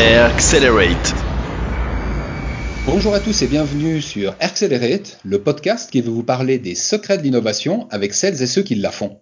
Accelerate. Bonjour à tous et bienvenue sur Accelerate, le podcast qui veut vous parler des secrets de l'innovation avec celles et ceux qui la font.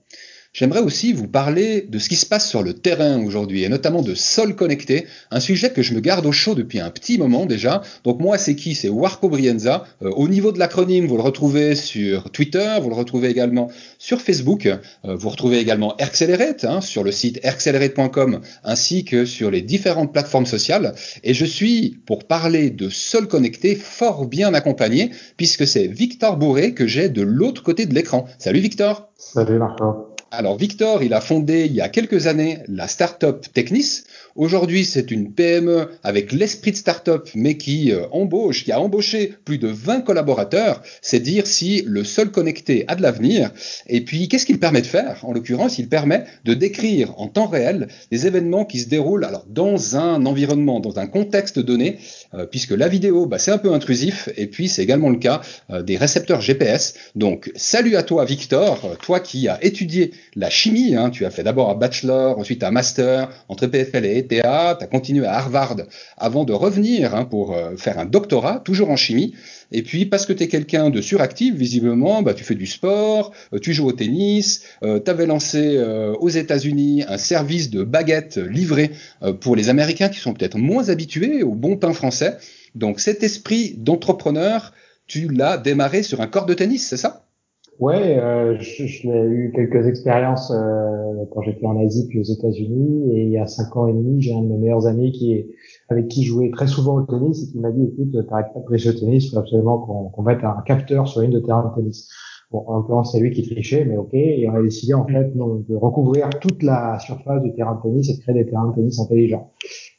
J'aimerais aussi vous parler de ce qui se passe sur le terrain aujourd'hui et notamment de sol connecté, un sujet que je me garde au chaud depuis un petit moment déjà. Donc moi c'est qui? C'est Warco Brienza. Euh, au niveau de l'acronyme, vous le retrouvez sur Twitter, vous le retrouvez également sur Facebook, euh, vous retrouvez également Accelerate hein, sur le site accelerate.com ainsi que sur les différentes plateformes sociales. Et je suis pour parler de sol connecté fort bien accompagné puisque c'est Victor Bourré que j'ai de l'autre côté de l'écran. Salut Victor. Salut Marco. Alors Victor, il a fondé il y a quelques années la start-up Technis. Aujourd'hui, c'est une PME avec l'esprit de start-up, mais qui euh, embauche, qui a embauché plus de 20 collaborateurs. C'est dire si le seul connecté a de l'avenir. Et puis, qu'est-ce qu'il permet de faire? En l'occurrence, il permet de décrire en temps réel des événements qui se déroulent alors dans un environnement, dans un contexte donné, euh, puisque la vidéo, bah, c'est un peu intrusif, et puis c'est également le cas euh, des récepteurs GPS. Donc, salut à toi, Victor, toi qui as étudié la chimie. Hein, tu as fait d'abord un bachelor, ensuite un master entre PFL et ETH. Tu as continué à Harvard avant de revenir hein, pour euh, faire un doctorat, toujours en chimie. Et puis, parce que tu es quelqu'un de suractif, visiblement, bah, tu fais du sport, euh, tu joues au tennis, euh, tu avais lancé aux États-Unis un service de baguettes livré pour les Américains qui sont peut-être moins habitués au bon pain français. Donc cet esprit d'entrepreneur, tu l'as démarré sur un corps de tennis, c'est ça? Ouais, euh, je, je l'ai eu quelques expériences euh, quand j'étais en Asie puis aux États-Unis et il y a cinq ans et demi, j'ai un de mes meilleurs amis qui est avec qui je jouais très souvent au tennis et qui m'a dit écoute, t'arrêtes pas de tricher au tennis, il faut absolument qu'on qu mette un capteur sur une de terrain de tennis. Bon, en l'occurrence, c'est lui qui trichait, mais ok. Et on a décidé en fait de recouvrir toute la surface du terrain de tennis et de créer des terrains de tennis intelligents.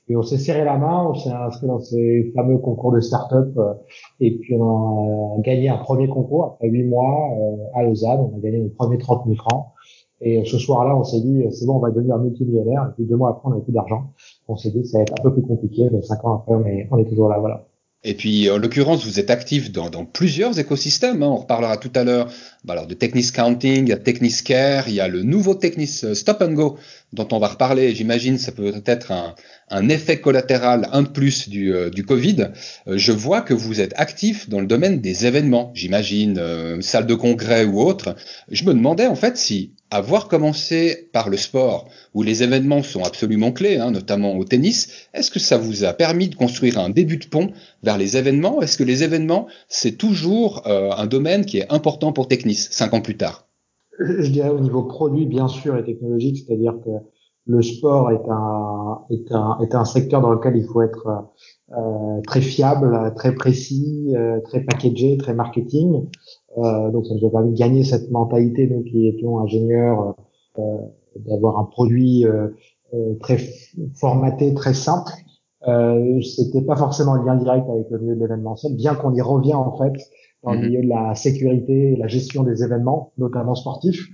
Et on s'est serré la main, on s'est inscrit dans ces fameux concours de start-up, euh, et puis on a gagné un premier concours après huit mois euh, à Lausanne. On a gagné nos premiers 30 000 francs. Et ce soir-là, on s'est dit, c'est bon, on va devenir multimillionnaire. Et puis deux mois après, on n'avait plus d'argent. On s'est dit ça va être un peu plus compliqué, mais cinq ans après, on est, on est toujours là, voilà. Et puis, en l'occurrence, vous êtes actif dans, dans plusieurs écosystèmes. Hein. On reparlera tout à l'heure bah alors, de Technis Counting, il y a Technis Care, il y a le nouveau Technis euh, Stop and Go dont on va reparler. J'imagine ça peut être un, un, effet collatéral, un de plus du, euh, du Covid. Euh, je vois que vous êtes actif dans le domaine des événements, j'imagine, salle de congrès ou autre. Je me demandais en fait si avoir commencé par le sport, où les événements sont absolument clés, hein, notamment au tennis, est-ce que ça vous a permis de construire un début de pont vers les événements? Est-ce que les événements, c'est toujours euh, un domaine qui est important pour Technis, cinq ans plus tard? Je dirais au niveau produit, bien sûr, et technologique, c'est-à-dire que le sport est un, est un, est un secteur dans lequel il faut être euh, très fiable, très précis, euh, très packagé, très marketing. Euh, donc ça nous a permis de gagner cette mentalité, nous qui étions ingénieurs, euh, d'avoir un produit euh, très formaté, très simple. Euh, C'était pas forcément en lien direct avec le milieu de l'événementiel, bien qu'on y revient en fait dans le mhm. milieu de la sécurité et la gestion des événements, notamment sportifs.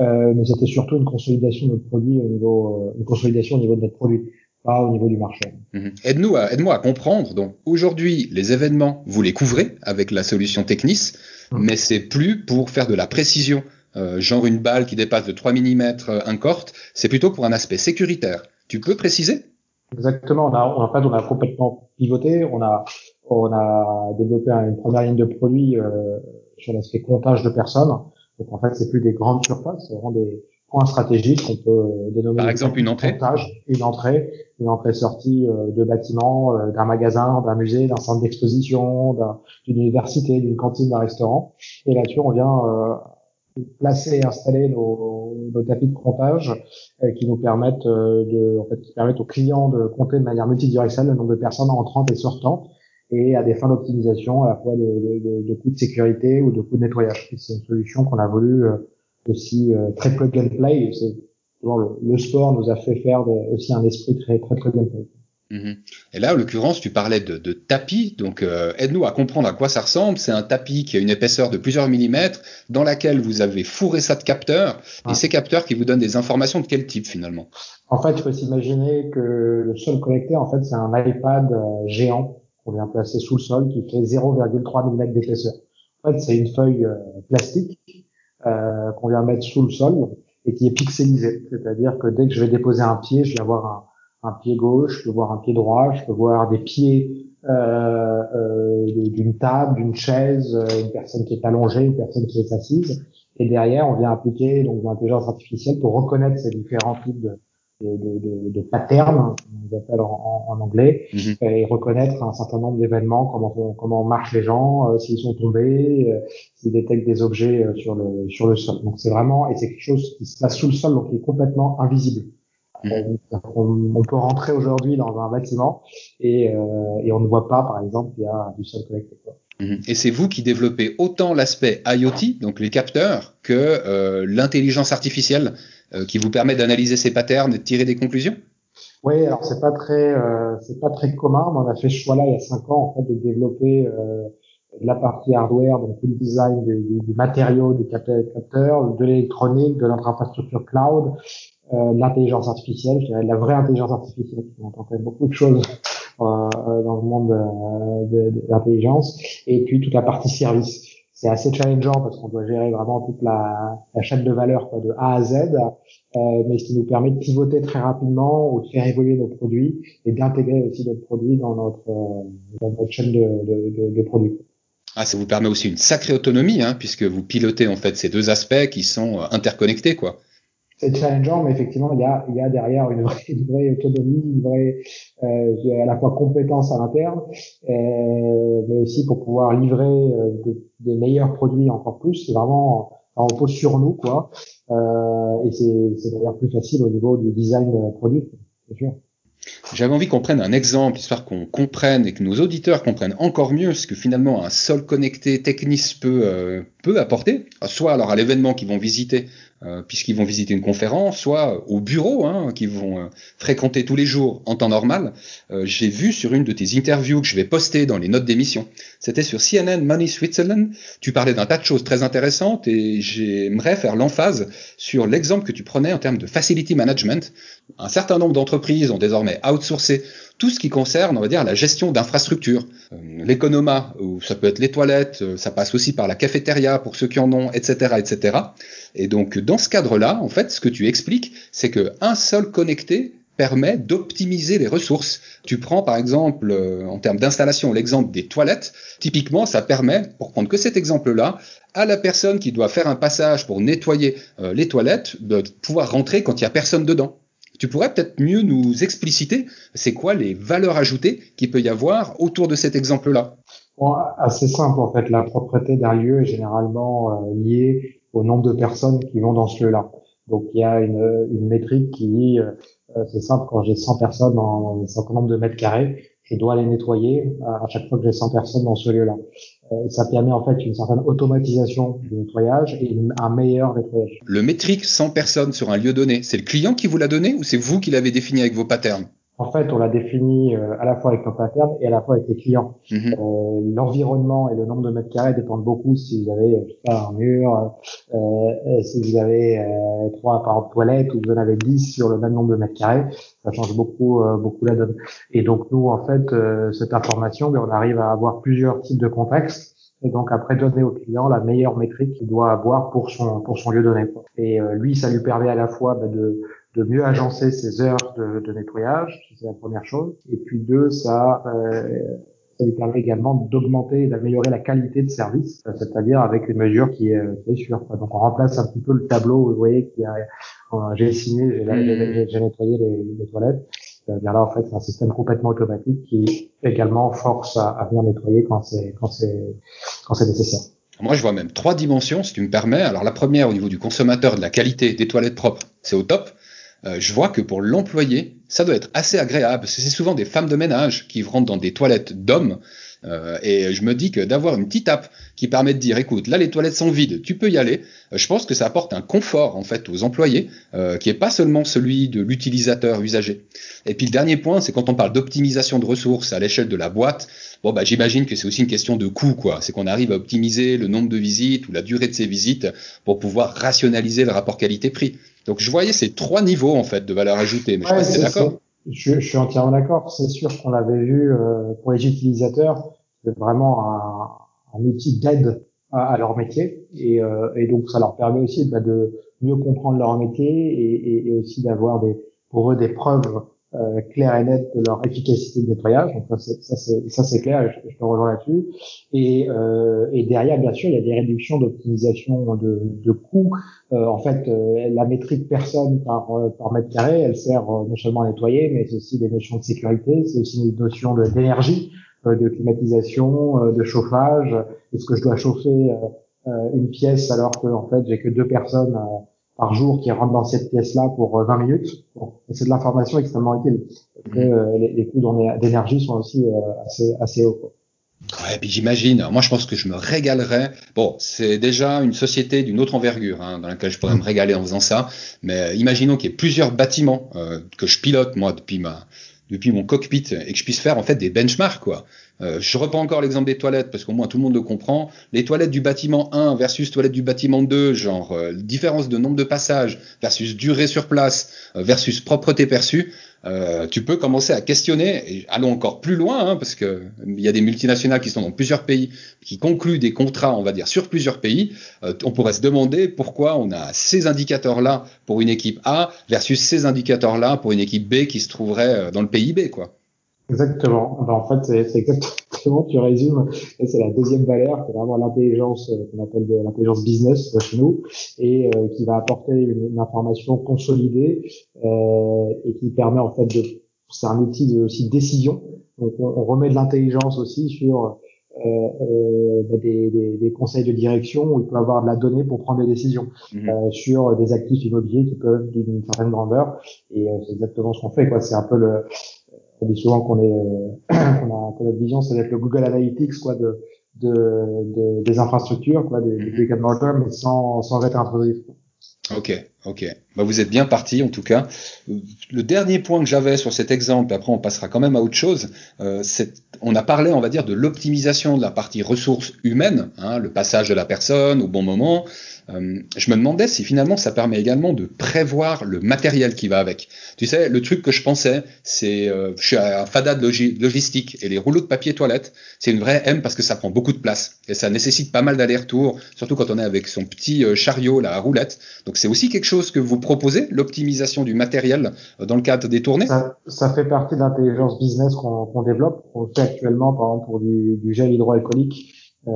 Euh, mais c'était surtout une consolidation de notre produit au niveau, une consolidation au niveau de notre produit pas au niveau du marché. Mhm. Aide-nous à, aide-moi à comprendre. Donc aujourd'hui, les événements, vous les couvrez avec la solution Technis, mhm. mais c'est plus pour faire de la précision, euh, genre une balle qui dépasse de 3 mm un corte, c'est plutôt pour un aspect sécuritaire. Tu peux préciser? Exactement. On a, en fait, on a complètement pivoté. On a, on a développé une première ligne de produits euh, sur l'aspect comptage de personnes. Donc en fait, c'est plus des grandes surfaces, c'est vraiment des, points stratégiques qu'on peut dénommer. Par exemple, une entrée. Une entrée, une entrée sortie euh, de bâtiment, euh, d'un magasin, d'un musée, d'un centre d'exposition, d'une université, d'une cantine, d'un restaurant. Et là-dessus, on vient euh, placer et installer nos, nos, tapis de comptage qui nous permettent de, en fait, qui permettent aux clients de compter de manière multidirectionnelle le nombre de personnes entrant et sortant et à des fins d'optimisation à la fois de, de, de, coûts de sécurité ou de coûts de nettoyage. C'est une solution qu'on a voulu aussi euh, très plug and play. Le, le, sport nous a fait faire aussi un esprit très très plug and play. Mhm. Et là, en l'occurrence, tu parlais de, de tapis, donc euh, aide-nous à comprendre à quoi ça ressemble. C'est un tapis qui a une épaisseur de plusieurs millimètres, dans laquelle vous avez fourré ça de capteurs, et ces capteurs qui vous donnent des informations de quel type finalement? En fait, il faut s'imaginer que le sol connecté, en fait, c'est un iPad euh, géant qu'on vient placer sous le sol qui fait 0,3 mm d'épaisseur. En fait, c'est une feuille plastique euh, qu'on vient mettre sous le sol et qui est pixelisé. C'est-à-dire que dès que je vais déposer un pied, je vais avoir un, un pied gauche, je peux voir un pied droit, je peux voir des pieds euh, euh, d'une table, d'une chaise, une personne qui est allongée, une personne qui est assise. Et derrière, on vient appliquer donc l'intelligence artificielle pour reconnaître ces différents types de, de, de, de patterns, on appelle en, en anglais, mhm. et reconnaître un certain nombre d'événements, comment comment marchent les gens, euh, s'ils sont tombés, euh, s'ils détectent des objets euh, sur le sur le sol. Donc c'est vraiment et c'est quelque chose qui se passe sous le sol, donc qui est complètement invisible. Mhm. On, peut rentrer aujourd'hui dans un bâtiment et, et on ne voit pas, par exemple, il y a du sol connecté. Mhm. Et c'est vous qui développez autant l'aspect IoT, donc les capteurs, que euh, l'intelligence artificielle euh, qui vous permet d'analyser ces patterns et de tirer des conclusions? Oui, alors c'est pas très euh, c'est pas très commun, mais on a fait ce choix-là il y a cinq ans en fait de développer euh, la partie hardware, donc le design du, du, du matériau du capteur, de l'électronique, de notre infrastructure cloud, euh, l'intelligence artificielle, je dirais la vraie intelligence artificielle. On entend quand même beaucoup de choses euh, dans le monde euh, de, de, l'intelligence, et puis toute la partie service. C'est assez challengeant parce qu'on doit gérer vraiment toute la, chaîne de valeur quoi, de A à Z, euh, mais ce qui nous permet de pivoter très rapidement ou de faire évoluer nos produits et d'intégrer aussi notre produits dans notre, dans notre chaîne de, de, de produits. Ah, ça vous permet aussi une sacrée autonomie, hein, puisque vous pilotez en fait ces deux aspects qui sont interconnectés, quoi c'est challengeant, mais effectivement, il y a, derrière une vraie, autonomie, une vraie euh, à la fois compétence à l'interne, euh, mais aussi pour pouvoir livrer euh, des meilleurs produits encore plus. C'est vraiment, on repose sur nous, quoi. Et c'est d'ailleurs plus facile au niveau du design produit, c'est sûr. J'avais envie qu'on prenne un exemple, histoire qu'on comprenne et que nos auditeurs comprennent encore mieux ce que finalement un sol connecté Technis peut, euh, peut apporter, soit alors à l'événement qu'ils vont visiter, puisqu'ils vont visiter une conférence, soit au bureau, hein, qu'ils vont euh, fréquenter tous les jours en temps normal. Euh, j'ai vu sur une de tes interviews que je vais poster dans les notes d'émission, c'était sur CNN Money Switzerland, tu parlais d'un tas de choses très intéressantes et j'aimerais faire l'emphase sur l'exemple que tu prenais en termes de facility management. Un certain nombre d'entreprises ont désormais outsourcé tout ce qui concerne, on va dire, la gestion d'infrastructures. Euh, l'économa, ou ça peut être les toilettes, euh, ça passe aussi par la cafétéria pour ceux qui en ont, etc., etc. Et donc, dans ce cadre-là, en fait, ce que tu expliques, c'est que un seul connecté permet d'optimiser les ressources. Tu prends par exemple euh, en termes d'installation l'exemple des toilettes. Typiquement, ça permet, pour prendre que cet exemple-là, à la personne qui doit faire un passage pour nettoyer les toilettes de pouvoir rentrer quand il y a personne dedans. Tu pourrais peut-être mieux nous expliciter c'est quoi les valeurs ajoutées qu'il peut y avoir autour de cet exemple-là bon, Assez simple en fait. La propreté d'un lieu est généralement euh, liée au nombre de personnes qui vont dans ce lieu-là. Donc il y a une, une métrique qui dit, euh, euh, c'est simple, quand j'ai 100 personnes dans un certain nombre de mètres carrés, je dois les nettoyer à chaque fois que j'ai 100 personnes dans ce lieu-là. Euh, ça permet en fait une certaine automatisation du nettoyage et un meilleur nettoyage. Le métrique 100 personnes sur un lieu donné, c'est le client qui vous l'a donné ou c'est vous qui l'avez défini avec vos patterns? En fait, on l'a défini euh, à la fois avec nos patterns et à la fois avec les clients. Mhm. Euh, L'environnement et le nombre de mètres carrés dépendent beaucoup si vous avez un mur, euh, si vous avez euh, trois appareils de toilette ou vous en avez dix sur le même nombre de mètres carrés. Ça change beaucoup, beaucoup la donne. Et donc nous, en fait, cette information, ben, on arrive à avoir plusieurs types de contextes et donc après donner au client la meilleure métrique qu'il doit avoir pour son pour son lieu donné. Et lui, ça lui permet à la fois ben, de de mieux agencer ses heures de, de nettoyage, c'est la première chose. Et puis deux, ça, euh, ça lui permet également d'augmenter et d'améliorer la qualité de service, c'est-à-dire avec une mesure qui est, qui est sûre. Donc on remplace un petit peu le tableau, vous voyez, qui a, j'ai signé, j'ai nettoyé les, les toilettes. Bien là, en fait, c'est un système complètement automatique qui également force à, à venir nettoyer quand c'est quand c'est quand c'est nécessaire. Moi, je vois même trois dimensions, si tu me permets. Alors, la première, au niveau du consommateur, de la qualité des toilettes propres, c'est au top. Euh, je vois que pour l'employé, ça doit être assez agréable, parce que c'est souvent des femmes de ménage qui rentrent dans des toilettes d'hommes, euh, et je me dis que d'avoir une petite app qui permet de dire, écoute, là les toilettes sont vides, tu peux y aller, euh, je pense que ça apporte un confort en fait aux employés, qui est pas seulement celui de l'utilisateur usager. Et puis le dernier point, c'est quand on parle d'optimisation de ressources à l'échelle de la boîte, bon bah j'imagine que c'est aussi une question de coût, quoi. C'est qu'on arrive à optimiser le nombre de visites ou la durée de ces visites pour pouvoir rationaliser le rapport qualité-prix. Donc je voyais ces trois niveaux en fait de valeur ajoutée. Mais je sais pas d'accord. Je, je, suis entièrement d'accord. C'est sûr qu'on l'avait vu euh, pour les utilisateurs, c'est vraiment un, un outil d'aide à, à, leur métier et, euh, et, donc ça leur permet aussi bah, de mieux comprendre leur métier et, et, et aussi d'avoir des pour eux des preuves euh, clair et net de leur efficacité de nettoyage. Donc ça c'est ça c'est clair, je, je te rejoins là-dessus. Et, euh, et derrière bien sûr il y a des réductions d'optimisation de, de coûts. Euh, en fait euh, la métrique personne par par mètre carré, elle sert non seulement à nettoyer, mais c'est aussi des notions de sécurité, c'est aussi des notions d'énergie, de, climatisation, de chauffage. Est-ce que je dois chauffer une pièce alors que en fait j'ai que deux personnes par jour qui rentrent dans cette pièce-là pour 20 euh, minutes. Bon, c'est de l'information extrêmement utile. Mmh. Euh, les, les, coûts d'énergie sont aussi euh, assez, assez hauts. Ouais, puis j'imagine. Moi, je pense que je me régalerais. Bon, c'est déjà une société d'une autre envergure hein, dans laquelle je pourrais me régaler en faisant ça. Mais imaginons qu'il y ait plusieurs bâtiments que je pilote moi depuis ma depuis mon cockpit et que je puisse faire en fait des benchmarks quoi. Euh, je reprends encore l'exemple des toilettes parce qu'au moins tout le monde le comprend. Les toilettes du bâtiment 1 versus toilettes du bâtiment 2, genre euh, différence de nombre de passages versus durée sur place euh, versus propreté perçue. Tu peux commencer à questionner, et allons encore plus loin, hein, parce que il y a des multinationales qui sont dans plusieurs pays, qui concluent des contrats, on va dire, sur plusieurs pays. on pourrait se demander pourquoi on a ces indicateurs-là pour une équipe A versus ces indicateurs-là pour une équipe B qui se trouverait dans le pays B, quoi. Exactement. Ben, en fait, c'est exactement, tu résumes. C'est la deuxième valeur, qui est vraiment l'intelligence euh, qu'on appelle l'intelligence business chez nous, et euh, qui va apporter une, information consolidée euh, et qui permet en fait de, c'est un outil de aussi de décision. Donc, on, on remet de l'intelligence aussi sur euh, euh des, des, des, conseils de direction où il peut avoir de la donnée pour prendre des décisions mmh. euh, sur des actifs immobiliers qui peuvent d'une certaine grandeur. Et c'est exactement ce qu'on fait. quoi. C'est un peu le on dit souvent qu'on est, euh, qu'on a, que notre vision, c'est d'être le Google Analytics, quoi, de, de, de des infrastructures, quoi, des, des mm mais sans, sans être intrusif. Ok, ok. Bah vous êtes bien parti en tout cas. Le dernier point que j'avais sur cet exemple, après on passera quand même à autre chose. Euh, on a parlé, on va dire, de l'optimisation de la partie ressources humaines, hein, le passage de la personne au bon moment, euh, je me demandais si finalement ça permet également de prévoir le matériel qui va avec. Tu sais, le truc que je pensais, c'est, euh, je suis un fada de logistique et les rouleaux de papier toilette, c'est une vraie M parce que ça prend beaucoup de place et ça nécessite pas mal d'allers-retours, surtout quand on est avec son petit euh, chariot, la roulette. Donc c'est aussi quelque chose que vous proposez, l'optimisation du matériel dans le cadre des tournées? Ça, fait partie de l'intelligence business qu'on développe. On fait actuellement, par exemple, pour du gel hydroalcoolique euh,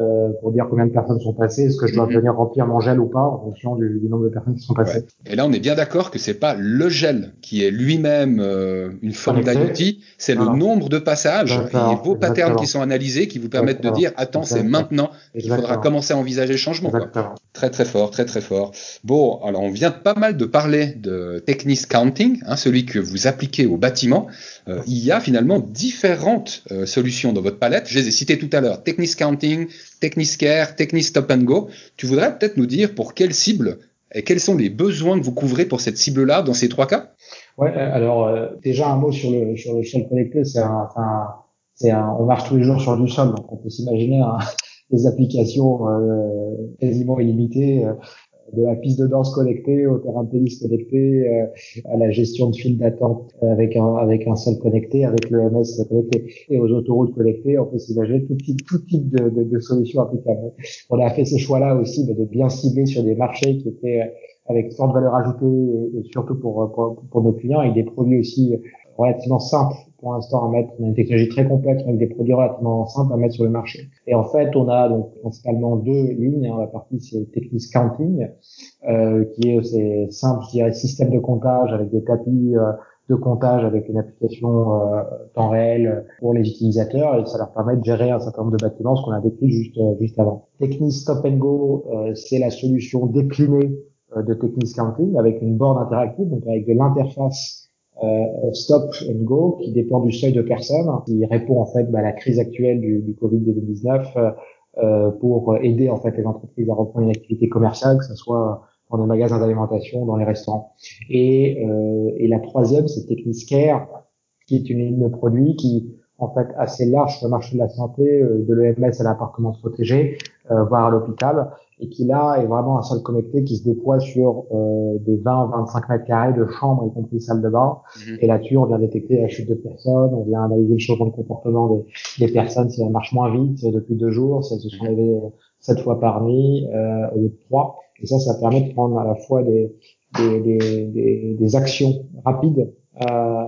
euh, pour dire combien de personnes sont passées, est-ce que je dois mhm. venir remplir mon gel ou pas en fonction du, nombre de personnes qui sont passées. Et là, on est bien d'accord que c'est pas le gel qui est lui-même euh, une forme d'outil, c'est le nombre de passages et vos patterns qui sont analysés qui vous permettent de dire attends, c'est maintenant qu'il faudra commencer à envisager le changement. Très très fort, très très fort. Bon, alors on vient pas mal de parler de Technis Counting, hein, celui que vous appliquez au bâtiment. Euh, il y a finalement différentes solutions dans votre palette. Je les ai citées tout à l'heure. Technis Counting, Technis Care, Technis Stop and Go. Tu voudrais peut-être nous dire pour quelle cible et quels sont les besoins que vous couvrez pour cette cible-là dans ces trois cas? Ouais, euh, alors déjà un mot sur le sur le sol connecté, c'est un, c'est un, on marche tous les jours sur du sol, donc on peut s'imaginer des applications quasiment illimitées de la piste de danse connectée au terrain de tennis connecté, euh, à la gestion de files d'attente avec un avec un seul connecté, avec le MS connecté et aux autoroutes connectées, on peut s'imaginer tout type tout type de, de, de, solutions applicables. On a fait ce choix-là aussi de bien cibler sur des marchés qui étaient avec forte valeur ajoutée et, surtout pour, pour, pour nos clients et des produits aussi relativement simples pour l'instant à mettre. On a une technologie très complexe avec des produits relativement simples à mettre sur le marché. Et en fait, on a donc principalement deux lignes. Hein. La partie c'est Technis Counting, euh, qui est c'est simple, je dirais, système de comptage avec des tapis euh, de comptage avec une application euh, temps réel pour les utilisateurs et ça leur permet de gérer un certain nombre de bâtiments, ce qu'on a décrit juste euh, juste avant. Technis Stop and Go, euh, c'est la solution déclinée de Technis Counting avec une board interactive, donc avec de l'interface euh, Stop and Go qui dépend du seuil de personnes, qui répond en fait bah, à la crise actuelle du, du Covid-19 euh, euh, pour aider en fait les entreprises à reprendre une activité commerciale, que ce soit dans les magasins d'alimentation, dans les restaurants. Et, euh, et la troisième, c'est Techniscare, qui est une ligne de produits qui en fait assez large sur le marché de la santé, de l'EMS à l'appartement protégé, voire à l'hôpital, et qui là est vraiment un sol connecté qui se déploie sur euh, des 20-25 mètres carrés de chambres, y compris salle de bain. Mhm. Et là-dessus, on vient détecter la chute de personnes, on vient analyser le changement de comportement des, des, personnes si elles marchent moins vite depuis deux jours, si elles se sont mhm. levées sept fois par nuit euh, au lieu de trois. Et ça, ça permet de prendre à la fois des, des, des, des, des actions rapides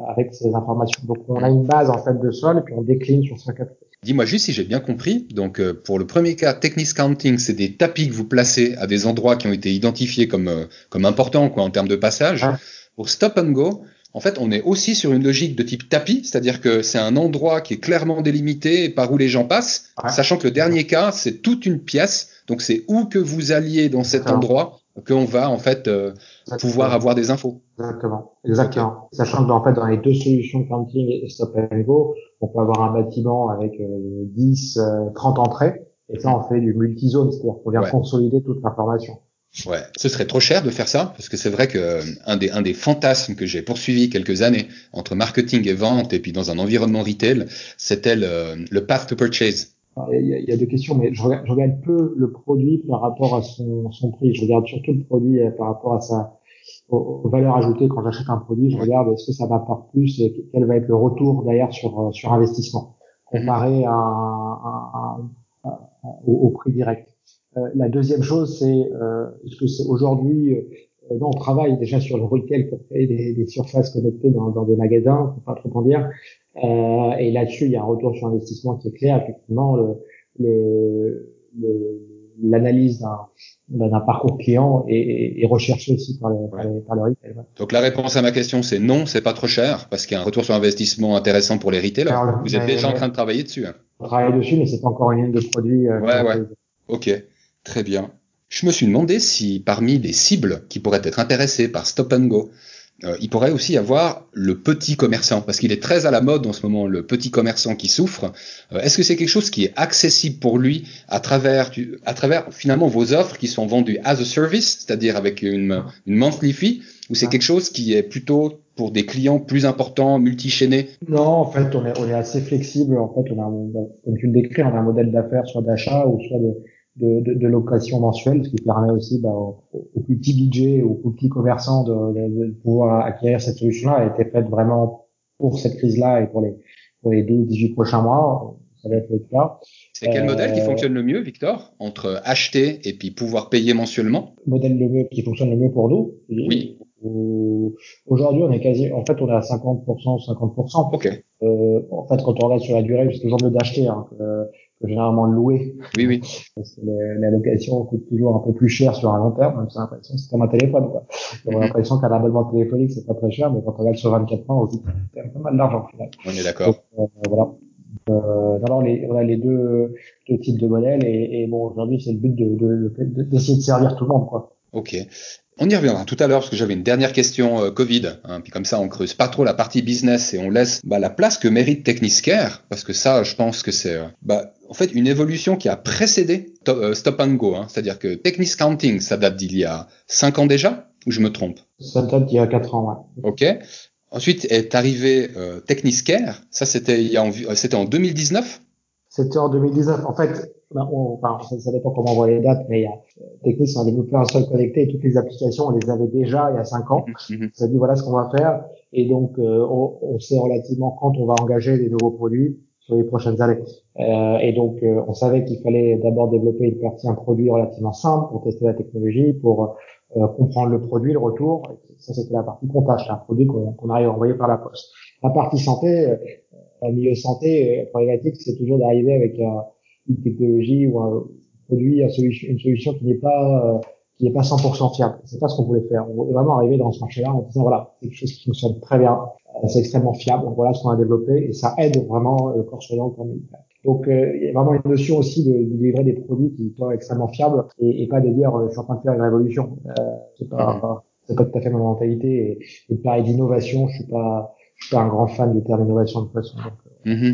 avec ces informations. Donc on a une base en fait de sol et puis on décline sur chaque Dis-moi juste si j'ai bien compris. Donc, euh, pour le premier cas, Technics Counting, c'est des tapis que vous placez à des endroits qui ont été identifiés comme, euh, comme importants quoi, en termes de passage. Pour Stop and Go, en fait, on est aussi sur une logique de type tapis, c'est-à-dire que c'est un endroit qui est clairement délimité par où les gens passent, sachant que le dernier cas, c'est toute une pièce. Donc, c'est où que vous alliez dans cet endroit qu'on va en fait euh, pouvoir avoir des infos. Exactement, exactement. Sachant que en fait dans les deux solutions counting et stop and go, on peut avoir un bâtiment avec 10, euh, 30 euh, entrées et ça on fait du multi-zone, c'est-à-dire qu'on vient consolider toute l'information. Ouais, ce serait trop cher de faire ça parce que c'est vrai que un des un des fantasmes que j'ai poursuivi quelques années entre marketing et vente et puis dans un environnement retail, c'était le, le path to purchase. Il y, a, il y, a, deux questions, mais je regarde, je regarde, peu le produit par rapport à son, son, prix. Je regarde surtout le produit euh, par rapport à sa aux, valeurs ajoutées. Quand j'achète un produit, je regarde est-ce que ça m'apporte plus et quel va être le retour d'ailleurs sur euh, sur investissement comparé à, à, à, au, prix direct. Euh, la deuxième chose, c'est euh, est-ce que c'est aujourd'hui euh, on travaille déjà sur le retail pour créer des, des surfaces connectées dans, dans, des magasins, pour pas trop en dire. Euh, et là-dessus, il y a un retour sur investissement qui est clair. Effectivement, le, l'analyse le, d'un parcours client est, est, recherchée aussi par, le, par, le retail. Donc la réponse à ma question, c'est non, c'est pas trop cher parce qu'il y a un retour sur investissement intéressant pour les retailers. Vous êtes déjà en train de travailler dessus. Hein. On travaille dessus, mais c'est pas encore une ligne de produits. Euh, ouais, ouais. Ok, très bien. Je me suis demandé si parmi les cibles qui pourraient être intéressées par Stop and Go, euh, il pourrait aussi avoir le petit commerçant, parce qu'il est très à la mode en ce moment, le petit commerçant qui souffre. Euh, est-ce que c'est quelque chose qui est accessible pour lui à travers, à travers finalement vos offres qui sont vendues as a service, c'est-à-dire avec une, une monthly fee, ou c'est quelque chose qui est plutôt pour des clients plus importants, multi-chaînés? Non, en fait, on est, on est assez flexible. En fait, on a, comme tu le décris, on a un modèle d'affaires soit d'achat ou soit de, de, de, de, location mensuelle, ce qui permet aussi bah, aux, plus petits budgets, aux plus petits commerçants de, de pouvoir acquérir cette solution-là, a été faite vraiment pour cette crise-là et pour les, pour les 12-18 prochains mois. Ça va être le cas. C'est quel modèle qui euh, fonctionne le mieux, Victor, entre acheter et puis pouvoir payer mensuellement? Modèle le mieux qui fonctionne le mieux pour nous. Oui. Aujourd'hui, on est quasi, en fait, on est à 50%, 50%. Ok. Euh, en fait, quand on regarde sur la durée, c'est toujours mieux d'acheter. Hein, généralement louer. Oui, oui. Parce que la location coûte toujours un peu plus cher sur un long terme, même si l'impression c'est comme un téléphone, quoi. On a mhm. l'impression qu'un abonnement téléphonique, c'est pas très cher, mais quand on regarde sur 24 ans, on se c'est pas mal d'argent. On est d'accord. Euh, voilà. Euh, alors les, on a les deux, deux types de modèles et, et bon aujourd'hui c'est le but de, de, d'essayer de, de servir tout le monde quoi. Ok. On y reviendra tout à l'heure parce que j'avais une dernière question euh, Covid. Hein, puis comme ça, on creuse pas trop la partie business et on laisse bah, la place que mérite Techniscare parce que ça, je pense que c'est euh, bah, en fait une évolution qui a précédé euh, Stop and Go. Hein, C'est-à-dire que Technis Counting, ça date d'il y a 5 ans déjà ou je me trompe? Ça date d'il y a 4 ans. Ouais. Ok. Ensuite est arrivé euh, Techniscare. Ça c'était il y a c'était en 2019. C'était en 2019. En fait, ben, on, enfin, ça, dépend comment on voit les dates, mais il y a, Technis a développé un seul connecté et toutes les applications, on les avait déjà il y a cinq ans. Mm Ça dit voilà ce qu'on va faire. Et donc, euh, on, on, sait relativement quand on va engager des nouveaux produits sur les prochaines années. Euh, et donc, euh, on savait qu'il fallait d'abord développer une partie, un produit relativement simple pour tester la technologie, pour euh, comprendre le produit, le retour. Ça, c'était la partie comptage, un produit qu'on arrive à envoyer par la poste. La partie santé, au milieu santé, problématique, c'est toujours d'arriver avec un une technologie ou un produit, une solution, une solution qui n'est pas euh, qui n'est pas 100% fiable. C'est pas ce qu'on voulait faire. On voulait vraiment arriver dans ce marché-là en disant voilà, quelque chose qui fonctionne très bien, euh, c'est extrêmement fiable. Voilà ce qu'on a développé et ça aide vraiment le corps soignant, le corps médical. Donc euh, il y a vraiment une notion aussi de, de, livrer des produits qui soient extrêmement fiables et, et pas de dire je suis en train de faire une révolution. Euh, c'est pas c'est pas tout à fait ma mentalité et, et de parler d'innovation, je suis pas je suis pas un grand fan du terme innovation de toute façon. Donc, Mhm.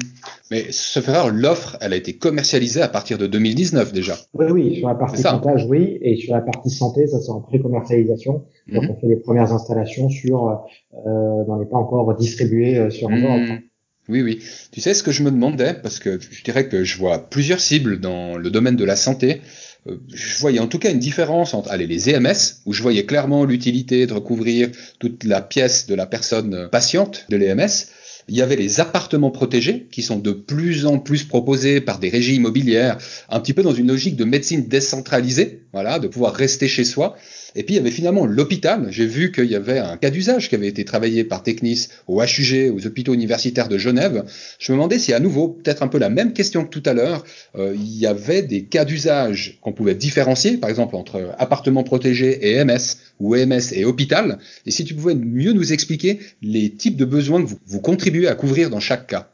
Mais ce faire l'offre, elle a été commercialisée à partir de 2019 déjà. Oui, oui, sur la partie comptage, oui, et sur la partie santé, ça c'est en pré-commercialisation. Donc mhm. on fait les premières installations sur, euh, on n'est pas encore distribué euh, sur mmh. Oui, oui. Tu sais ce que je me demandais, parce que je dirais que je vois plusieurs cibles dans le domaine de la santé. Euh, je voyais en tout cas une différence entre allez, les EMS, où je voyais clairement l'utilité de recouvrir toute la pièce de la personne patiente de l'EMS, Il y avait les appartements protégés qui sont de plus en plus proposés par des régies immobilières, un petit peu dans une logique de médecine décentralisée, voilà, de pouvoir rester chez soi. Et puis il y avait finalement l'hôpital. J'ai vu qu'il y avait un cas d'usage qui avait été travaillé par Technis au HUG, aux hôpitaux universitaires de Genève. Je me demandais si à nouveau, peut-être un peu la même question que tout à l'heure, euh, il y avait des cas d'usage qu'on pouvait différencier, par exemple entre appartement protégé et MS ou EMS et hôpital. Et si tu pouvais mieux nous expliquer les types de besoins que vous, vous contribuez à couvrir dans chaque cas.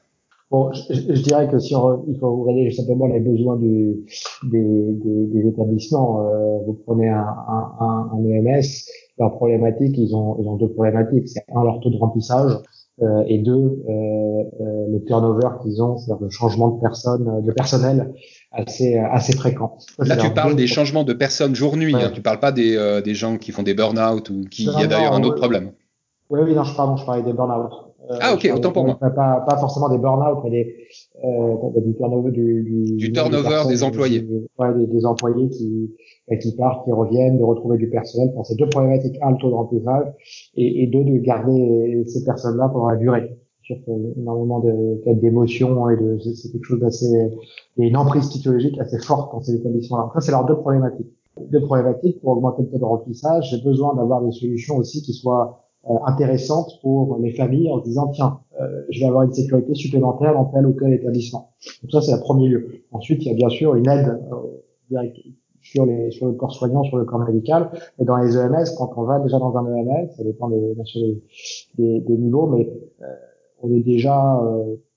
Bon, je, je, dirais que si on, il faut regarder simplement les besoins du, des, des, des, établissements, euh, vous prenez un, un, un, EMS, leur problématique, ils ont, ils ont deux problématiques. C'est un, leur taux de remplissage, euh, et deux, euh, euh le turnover qu'ils ont, c'est-à-dire le changement de personnes, de personnel assez, assez fréquent. Là, tu parles des changements de personnes jour-nuit, hein, tu parles pas des, euh, des gens qui font des burn-out ou qui, il y a d'ailleurs un autre problème. Oui, oui, non, je, pardon, je parlais des burn-out. Euh, ah ok, autant pour moi. Pas, pas forcément des burn-out, mais des, euh, du turnover, du, du, du turnover des, employés. Du, ouais, des, des, employés qui, bah, qui partent, qui reviennent, de retrouver du personnel. Pour ces deux problématiques, un, le taux de remplissage, et, et deux, de garder ces personnes-là pendant la durée. Sûr a énormément d'émotions et de, c'est quelque chose d'assez, il une emprise psychologique assez forte dans ces établissements-là. C'est leurs deux problématiques. Deux problématiques pour augmenter le taux de remplissage. J'ai besoin d'avoir des solutions aussi qui soient euh, intéressante pour les familles en disant tiens, euh, je vais avoir une sécurité supplémentaire dans tel ou tel établissement. Donc ça, c'est le premier lieu. Ensuite, il y a bien sûr une aide euh, sur, les, sur le corps soignant, sur le corps médical. Et dans les EMS, quand on va déjà dans un EMS, ça dépend des, des, des, niveaux, mais on est déjà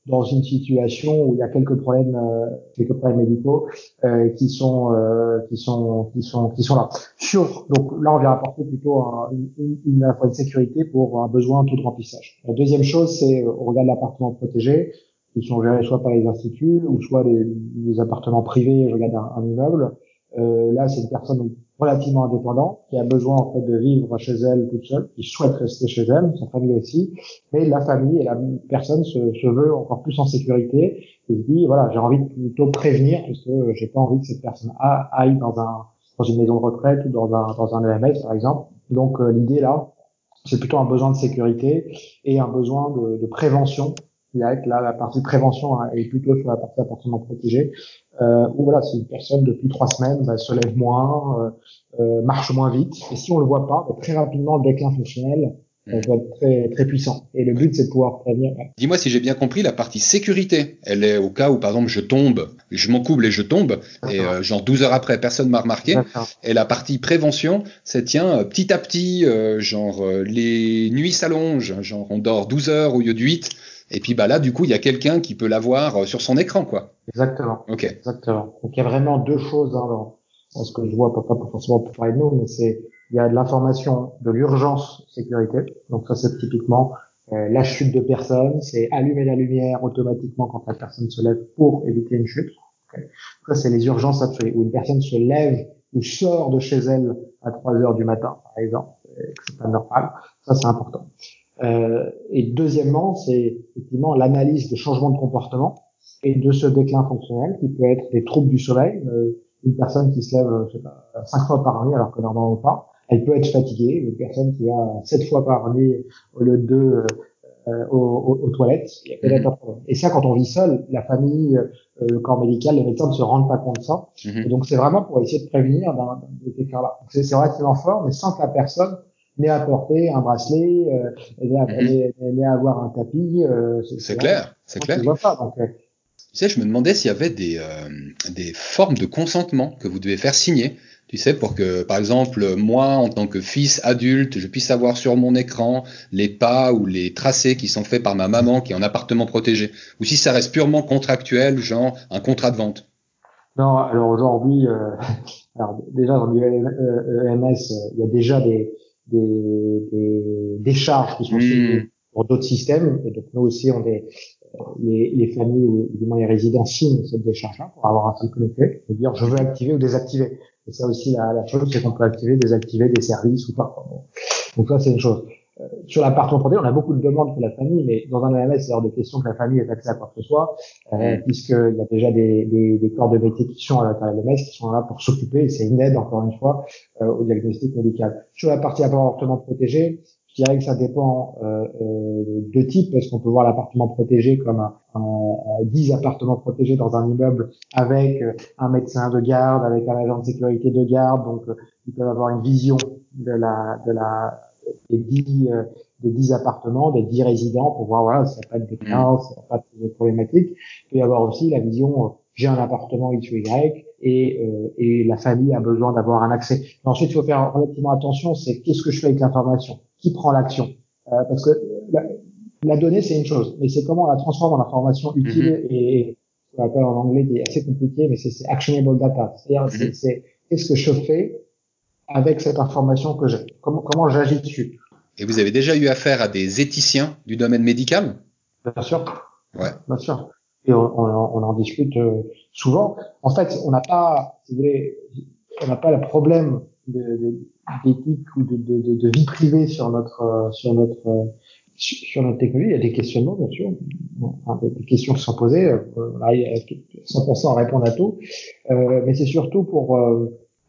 dans une situation où il y a quelques problèmes, euh, quelques problèmes médicaux euh, qui sont euh, qui sont qui sont qui sont là. Sur donc là on vient apporter plutôt une, une, une, sécurité pour un besoin taux de remplissage. La deuxième chose c'est on regarde l'appartement protégé qui sont gérés soit par les instituts ou soit les, les appartements privés. Je regarde un immeuble. Euh, là c'est une personne relativement indépendant, qui a besoin en fait de vivre chez elle toute seule, qui souhaite rester chez elle, sa famille aussi, mais la famille et la personne se, se veut encore plus en sécurité. Et se dit voilà j'ai envie de plutôt prévenir parce que j'ai pas envie que cette personne aille dans un dans une maison de retraite ou dans un dans un EMS par exemple. Donc euh, l'idée là c'est plutôt un besoin de sécurité et un besoin de, de prévention. Là la partie prévention hein, est plutôt sur la partie appartement protégé euh, où voilà, si une personne depuis trois semaines bah, se lève moins, euh, euh, marche moins vite, et si on le voit pas, bah, très rapidement le déclin fonctionnel euh, va être très très puissant. Et le but c'est de pouvoir prévenir. Dis-moi si j'ai bien compris, la partie sécurité, elle est au cas où par exemple je tombe, je m'en couple et je tombe, et euh, genre 12 heures après personne m'a remarqué. Et la partie prévention, c'est tiens petit à petit, genre les nuits s'allongent, genre on dort 12 heures au lieu de 8 et puis bah là, du coup, il y a quelqu'un qui peut l'avoir euh, sur son écran, quoi. Exactement. Ok. Exactement. Donc il y a vraiment deux choses hein, dans, ce que je vois, pas, pas forcément pour parler de nous, mais c'est il y a de l'information de l'urgence sécurité. Donc ça, c'est typiquement euh, la chute de personne, c'est allumer la lumière automatiquement quand la personne se lève pour éviter une chute. Ça, c'est les urgences absolues. Où une personne se lève ou sort de chez elle à 3 heures du matin, par exemple, c'est pas normal. Ça, c'est important. Euh, et deuxièmement, c'est effectivement l'analyse de changement de comportement et de ce déclin fonctionnel qui peut être des troubles du sommeil. Euh, une personne qui se lève je sais pas, cinq fois par nuit alors que normalement pas, elle peut être fatiguée. Une personne qui va sept fois par nuit au lieu de deux euh, aux, aux, toilettes, il y a peut-être un problème. Et ça, quand on vit seul, la famille, euh, le corps médical, les médecins ne se rendent pas compte de ça. Mhm. Et donc c'est vraiment pour essayer de prévenir de ces cas-là. C'est relativement fort, mais sans que la personne n'est à porter un bracelet, euh, n'est à, avoir un tapis. Euh, c'est clair, c'est clair. Pas, euh. tu sais, je me demandais s'il y avait des, euh, des formes de consentement que vous devez faire signer. Tu sais, pour que, par exemple, moi, en tant que fils adulte, je puisse avoir sur mon écran les pas ou les tracés qui sont faits par ma maman qui est en appartement protégé. Ou si ça reste purement contractuel, genre un contrat de vente. Non, alors aujourd'hui, euh, alors déjà dans l'EMS, il y a déjà des, des, des, des charges qui sont mmh. pour d'autres systèmes. Et donc nous aussi, on est, euh, les, les familles ou du moins les résidents signent cette décharge-là pour avoir un seul connecté, pour dire je veux activer ou désactiver. Et ça aussi, la, la chose, c'est qu'on peut activer, désactiver des services ou pas. Donc ça, c'est une chose. Euh, sur l'appartement protégé, on a beaucoup de demandes pour la famille, mais dans un AMS, c'est hors de question que la famille ait accès à quoi que ce soit, euh, mm. puisqu'il y a déjà des, des, des, corps de métier qui sont à l'intérieur de l'AMS, qui sont là pour s'occuper, et c'est une aide, encore une fois, euh, au diagnostic médical. Sur la partie appartement protégé, je dirais que ça dépend euh, de type, parce qu'on peut voir l'appartement protégé comme un, un, 10 appartements protégés dans un immeuble avec un médecin de garde, avec un agent de sécurité de garde. Donc, ils peuvent avoir une vision de la, de la, des 10, des 10 appartements, des 10 résidents pour voir, voilà, ça n'a pas de déclin, ça n'a pas de problématique. Il peut y avoir aussi la vision, j'ai un appartement X ou Y, et, euh, et la famille a besoin d'avoir un accès. ensuite, il faut faire relativement attention, c'est qu'est-ce que je fais avec l'information? Qui prend l'action? Euh, Parce que la, donnée, c'est une chose, mais c'est comment on la transforme en information utile mm-hmm. et, ce qu'on appelle en anglais des assez compliqué, mais c'est actionable data. C'est-à-dire, mm-hmm. c'est qu'est-ce que je fais avec cette information que j'ai Comment, comment j'agis dessus Et vous avez déjà eu affaire à des éthiciens du domaine médical? Bien sûr. Ouais. Bien sûr et on, on, en discute euh, souvent. En fait, on n'a pas, si vous voulez, on n'a pas le problème d'éthique ou de, de, de, vie privée sur notre euh, sur notre sur notre technologie. Il y a des questionnements, bien sûr, des questions qui sont posées. Euh, a 100% à répondre à tout, euh, mais c'est surtout pour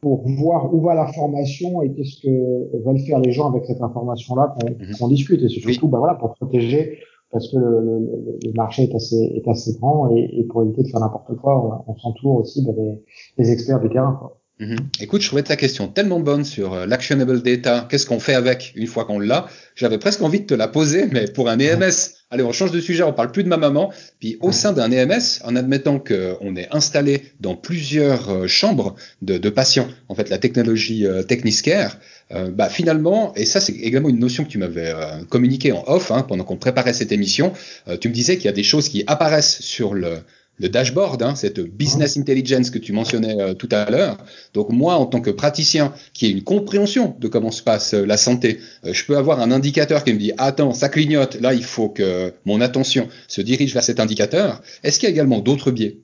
pour voir où va l'information et qu'est-ce que veulent faire les gens avec cette information-là qu'on mhm. discute. Et c'est surtout, bah voilà, pour protéger parce que le, le, le, marché est assez, est assez grand et, et pour éviter de faire n'importe quoi, on, s'entoure aussi bah, des, des, experts du terrain. Quoi. Mhm. Écoute, je trouvais ta question tellement bonne sur euh, l'actionable data. Qu'est-ce qu'on fait avec une fois qu'on l'a? J'avais presque envie de te la poser, mais pour un EMS, allez, on change de sujet, on parle plus de ma maman. Puis au sein d'un EMS, en admettant qu'on est installé dans plusieurs euh, chambres de, de, patients, en fait, la technologie euh, Techniscare, euh, bah finalement, et ça c'est également une notion que tu m'avais communiquée en off hein, pendant qu'on préparait cette émission, tu me disais qu'il y a des choses qui apparaissent sur le, le dashboard, hein, cette business intelligence que tu mentionnais euh, tout à l'heure. Donc moi, en tant que praticien qui ai une compréhension de comment se passe euh, la santé, euh, je peux avoir un indicateur qui me dit attends, ça clignote, là il faut que mon attention se dirige vers cet indicateur. Est-ce qu'il y a également d'autres biais?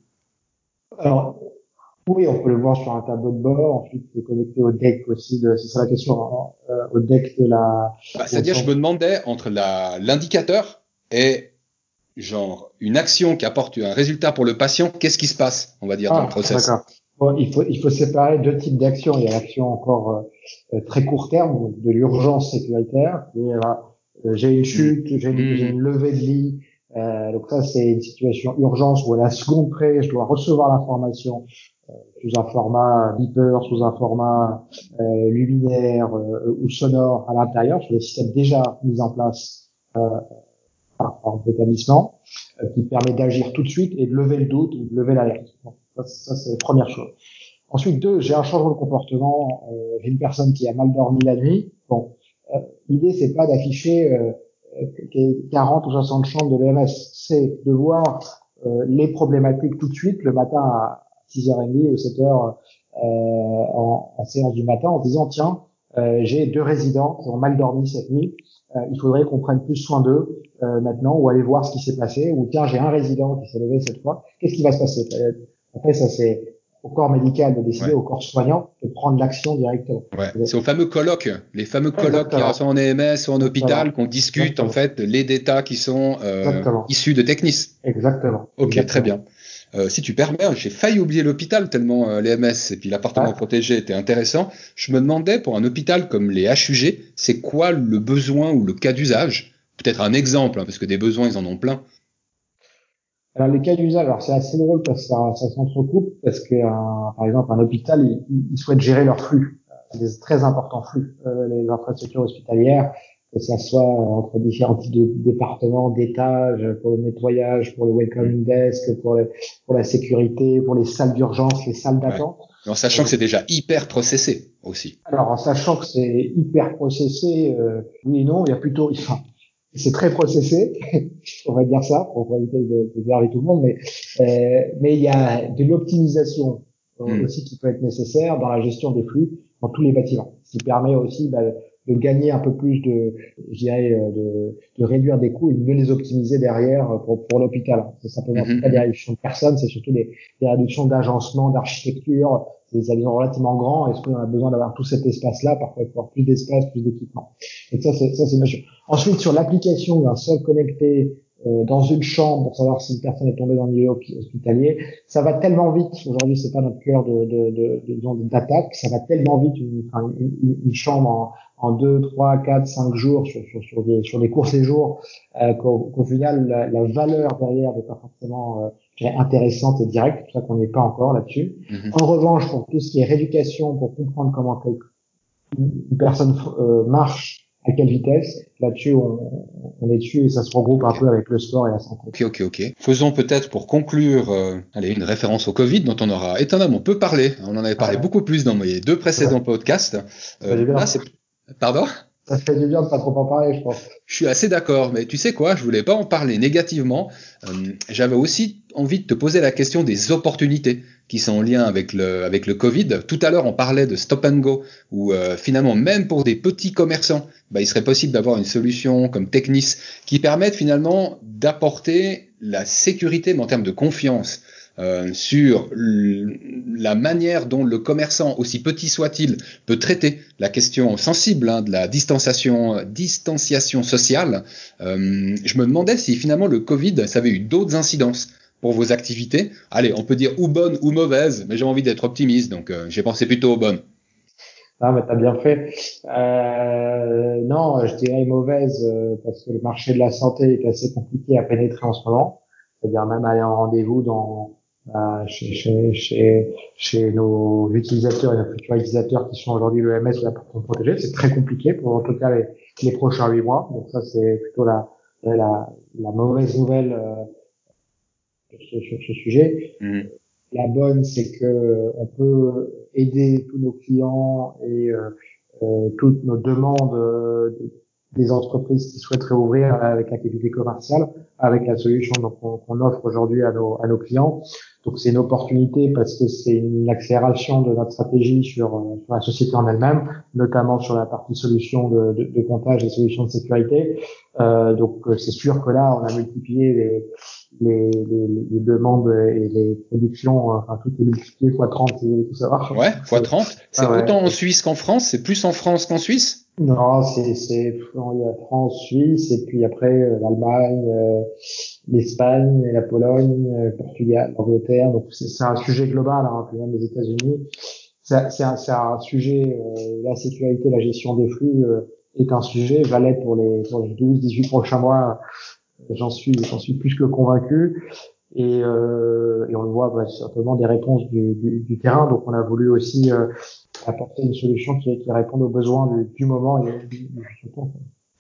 Alors oui, on peut le voir sur un tableau de bord. Ensuite, c'est connecté au deck aussi. C'est ça la question, hein, au deck de la. Bah, C'est-à-dire, je me demandais entre l'indicateur et genre une action qui apporte un résultat pour le patient, qu'est-ce qui se passe, on va dire, dans le ah, process? bon, il, faut, il faut séparer deux types d'actions. Il y a l'action encore euh, très court terme, de l'urgence sécuritaire. Euh, j'ai une chute, j'ai une, une, levée de lit. Euh, donc ça, c'est une situation urgence où à la seconde près, je dois recevoir l'information euh, sous un format beeper, sous un format luminaire ou sonore à l'intérieur, sur les systèmes déjà mis en place par, par l'établissement, euh, qui permet d'agir tout de suite et de lever le doute ou de lever l'alerte. ça, ça c'est la première chose. Ensuite, deux, j'ai un changement de comportement. Euh, j'ai une personne qui a mal dormi la nuit. Bon, euh, l'idée c'est pas d'afficher euh, 40 ou 60 chambres de l'EMS, c'est de voir euh, les problématiques tout de suite le matin à 6h30 ou 7h en, en, séance du matin en disant tiens, j'ai deux résidents qui ont mal dormi cette nuit. il faudrait qu'on prenne plus soin d'eux euh, maintenant ou aller voir ce qui s'est passé ou tiens j'ai un résident qui s'est levé cette fois. Qu'est-ce qui va se passer après ça c'est au corps médical de décider au corps soignant de prendre l'action directement. Ouais. c'est au fameux colloque les fameux colloques qui sont en EMS ou en hôpital qu'on discute en fait les détails qui sont euh, issus de Technis. Exactement. Ok très bien euh, si tu permets, j'ai failli oublier l'hôpital tellement euh, les MS et puis l'appartement ah. protégé était intéressant. Je me demandais pour un hôpital comme les HUG, c'est quoi le besoin ou le cas d'usage? Peut-être un exemple, hein, parce que des besoins, ils en ont plein. Alors les cas d'usage, alors c'est assez drôle parce que ça, ça s'entrecoupe parce que par exemple un hôpital, ils il souhaitent gérer leur flux, des très importants flux, euh, les infrastructures hospitalières, que ça soit entre différents types de départements, d'étages, pour le nettoyage, pour le welcoming desk, pour, pour la sécurité, pour les salles d'urgence, les salles d'attente. En sachant que c'est déjà hyper processé aussi. Alors en sachant que c'est hyper processé, euh, oui et non, il y a plutôt, enfin, c'est très processé, on va dire ça, pour éviter de, de tout le monde, mais euh, mais il y a de l'optimisation hmm. aussi qui peut être nécessaire dans la gestion des flux dans tous les bâtiments, ce qui permet aussi bah, de gagner un peu plus de, je dirais, euh, de, de, réduire des coûts et de mieux les optimiser derrière pour, pour l'hôpital. C'est simplement hmm. pas des réductions de personnes, c'est surtout des, des réductions d'agencement, d'architecture, des avions relativement grands. Est-ce qu'on a besoin d'avoir tout cet espace-là Parfois, il faut avoir plus d'espace, plus d'équipement? Et ça, c'est ça, c'est Ensuite, sur l'application d'un sol connecté euh, dans une chambre pour savoir si une personne est tombée dans le milieu hospitalier, ça va tellement vite. Aujourd'hui, c'est pas notre cœur de, de, de, de d'attaque. Ça va tellement vite une, une, une chambre en, en deux, trois, quatre, cinq jours sur, sur, sur, des, sur des courts séjours, euh, qu'au final, la, la, valeur derrière n'est pas forcément euh, intéressante et directe, c'est pour ça qu'on n'est pas encore là-dessus. Mm-hmm. En revanche, pour tout ce qui est rééducation, pour comprendre comment une personne euh, marche, à quelle vitesse. Là-dessus, on, on, est dessus et ça se regroupe un peu avec le sport et la santé. Ok, ok, ok. Faisons peut-être pour conclure, euh, allez, une référence au Covid dont on aura étonnamment peu parlé. On en avait parlé beaucoup plus dans mes deux précédents podcasts. Euh, là, c'est Pardon? Ça fait du bien de pas trop en parler, je pense. Je suis assez d'accord, mais tu sais quoi, je voulais pas en parler négativement. Euh, J'avais aussi envie de te poser la question des opportunités qui sont en lien avec le, avec le Covid. Tout à l'heure, on parlait de stop and go, où euh, finalement, même pour des petits commerçants, bah, il serait possible d'avoir une solution comme Technis qui permette finalement d'apporter la sécurité, mais en termes de confiance. Euh, sur la manière dont le commerçant, aussi petit soit-il, peut traiter la question sensible hein, de la distanciation, distanciation sociale, euh, je me demandais si finalement le Covid, ça avait eu d'autres incidences pour vos activités. Allez, on peut dire ou bonnes ou mauvaises, mais j'ai envie d'être optimiste, donc euh, j'ai pensé plutôt aux bonnes. Ah, mais t'as bien fait. Euh, non, je dirais mauvaise parce que le marché de la santé est assez compliqué à pénétrer en ce moment. C'est-à-dire même aller en rendez-vous dans chez, chez, chez, chez, nos utilisateurs et nos futurs utilisateurs qui sont aujourd'hui l'EMS ou la personne protégée. C'est très compliqué pour en tout cas les, les prochains huit mois. Donc ça, c'est plutôt la, la, la, mauvaise nouvelle euh, sur, sur, ce sujet. Mmh. La bonne, c'est que on peut aider tous nos clients et euh, euh toutes nos demandes euh, des entreprises qui souhaiteraient ouvrir avec l'activité commerciale, avec la solution qu'on offre aujourd'hui à nos, à nos clients. Donc c'est une opportunité parce que c'est une accélération de notre stratégie sur, euh, la société en elle-même, notamment sur la partie solution de comptage et solutions de sécurité. Euh, donc euh, c'est sûr que là, on a multiplié les, les, les, les demandes et les productions, euh, enfin tout est multiplié x 30 si vous voulez tout savoir. Ouais, x 30. C'est ah autant en Suisse qu'en France, c'est plus en France qu'en Suisse? Non, c'est c'est il y a France, Suisse et puis après l'Allemagne, euh, l'Espagne, la Pologne, le Portugal, l'Angleterre. Donc c'est un sujet global, hein, puis même les États-Unis. C'est un, un sujet, euh, la sécurité, la gestion des flux euh, est un sujet, valait pour les, pour les 12, 18 prochains mois. J'en suis, j'en suis plus que convaincu. Et, euh, et on voit bah, certainement des réponses du, du, du, terrain. Donc on a voulu aussi apporter une solution qui, qui réponde aux besoins du, du moment.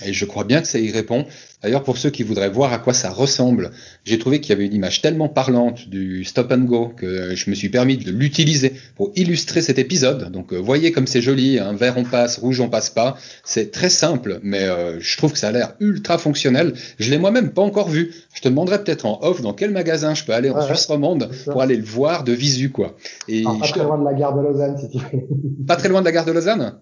Et je crois bien que ça y répond. D'ailleurs, pour ceux qui voudraient voir à quoi ça ressemble, j'ai trouvé qu'il y avait une image tellement parlante du stop and go que je me suis permis de l'utiliser pour illustrer cet épisode. Donc, euh, voyez comme c'est joli, hein, vert on passe, rouge on passe pas. C'est très simple, mais euh, je trouve que ça a l'air ultra fonctionnel. Je l'ai moi-même pas encore vu. Je te demanderai peut-être en off dans quel magasin je peux aller en Suisse romande pour aller le voir de visu, quoi. Et pas très loin de la gare de Lausanne, si tu veux. Pas très loin de la gare de Lausanne?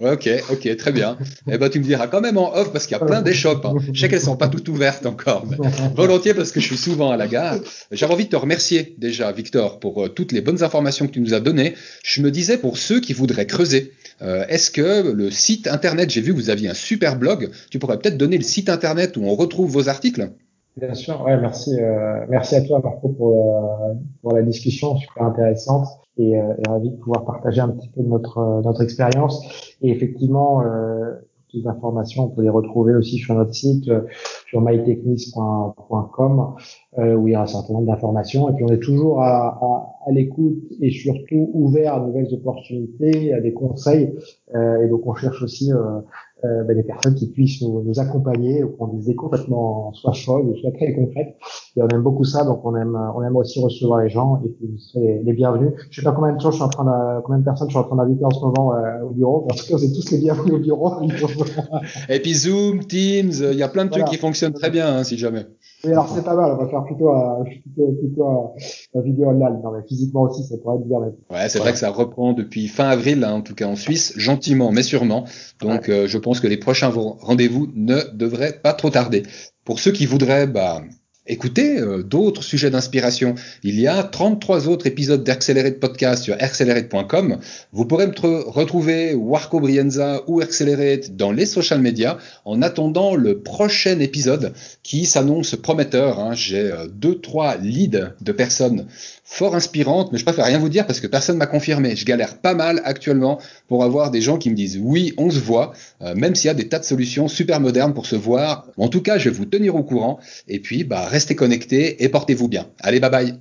Ok, ok, très bien. eh ben, tu me diras quand même en off parce qu'il y a plein d'échoppes. Hein. Je sais qu'elles sont pas toutes ouvertes encore. volontiers parce que je suis souvent à la gare. J'avais envie de te remercier déjà, Victor, pour euh, toutes les bonnes informations que tu nous as données. Je me disais pour ceux qui voudraient creuser, euh, est-ce que le site internet, j'ai vu que vous aviez un super blog, tu pourrais peut-être donner le site internet où on retrouve vos articles? Bien sûr, ouais, merci, euh, merci à toi Marco pour, pour la discussion super intéressante et, euh, et ravi de pouvoir partager un petit peu notre notre expérience. Et effectivement, euh, toutes les informations, on peut les retrouver aussi sur notre site, euh, sur mytechnis.com, euh, où il y a un certain nombre d'informations. Et puis on est toujours à, à, à l'écoute et surtout ouvert à de nouvelles opportunités, à des conseils. Euh, et donc on cherche aussi euh, euh, ben, des personnes qui puissent nous, nous accompagner, ou prendre des idées complètement soit folles soit très concrètes. Et on aime beaucoup ça, donc on aime, on aime aussi recevoir les gens et puis vous serez les, bienvenus. Je sais pas combien de gens je suis en train de, combien de personnes je suis en train d'inviter en ce moment euh, au bureau, parce que vous êtes tous les bienvenus au bureau. et puis Zoom, Teams, il y a plein de trucs qui fonctionnent très bien, hein, si jamais. Oui, alors c'est pas mal, on va faire plutôt, euh, plutôt, plutôt euh, vidéo online. Non, mais physiquement aussi, ça pourrait être bien. Ouais, c'est vrai que ça reprend depuis fin avril, hein, en tout cas en Suisse, gentiment, mais sûrement. Donc, je pense que les prochains rendez-vous ne devraient pas trop tarder. Pour ceux qui voudraient bah, écouter euh, d'autres sujets d'inspiration. Il y a 33 autres épisodes d'Accelerate Podcast sur accelerate.com. Vous pourrez me retrouver Warco Brienza ou Accelerate dans les social media en attendant le prochain épisode qui s'annonce prometteur. Hein. J'ai euh, deux, trois leads de personnes fort inspirantes, mais je préfère rien vous dire parce que personne m'a confirmé. Je galère pas mal actuellement pour avoir des gens qui me disent oui, on se voit, euh, même s'il y a des tas de solutions super modernes pour se voir. En tout cas, je vais vous tenir au courant. Et puis, bah, restez connectés et portez-vous bien. Allez, bye bye.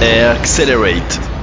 Accelerate